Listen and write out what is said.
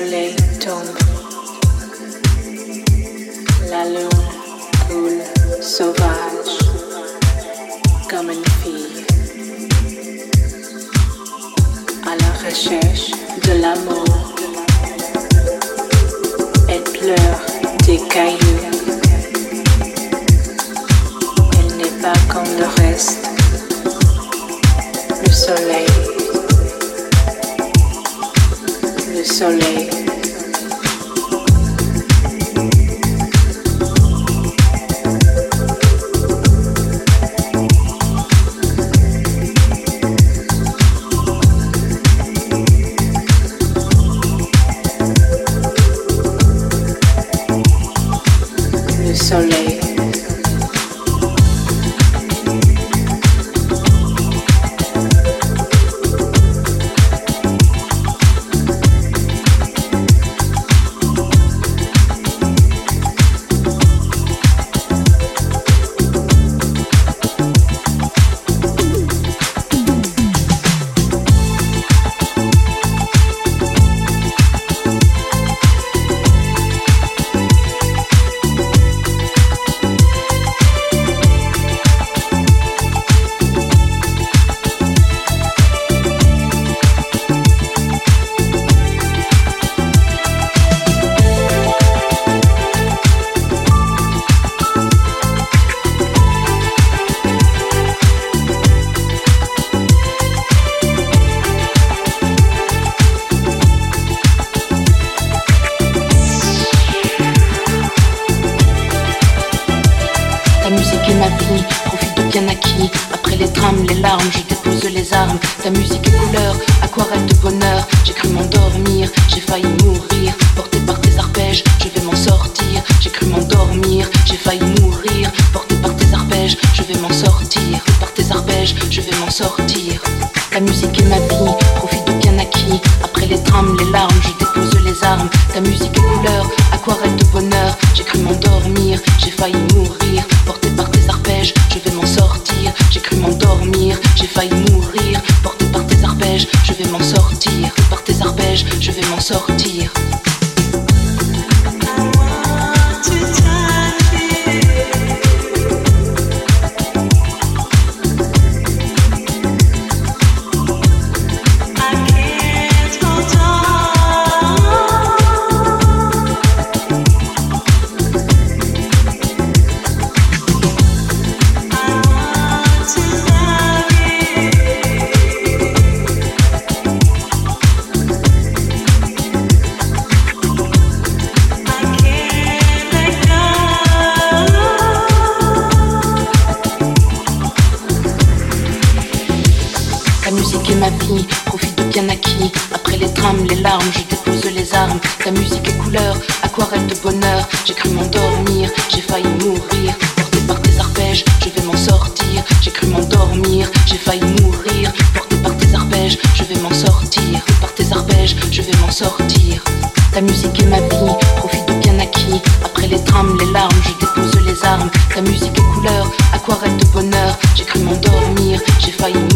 soleil tombe, la lune coule sauvage comme une fille à la recherche de l'amour. Ta musique est couleur, aquarelle de bonheur. J'ai cru m'endormir, j'ai failli mourir. m'endormir, j'ai failli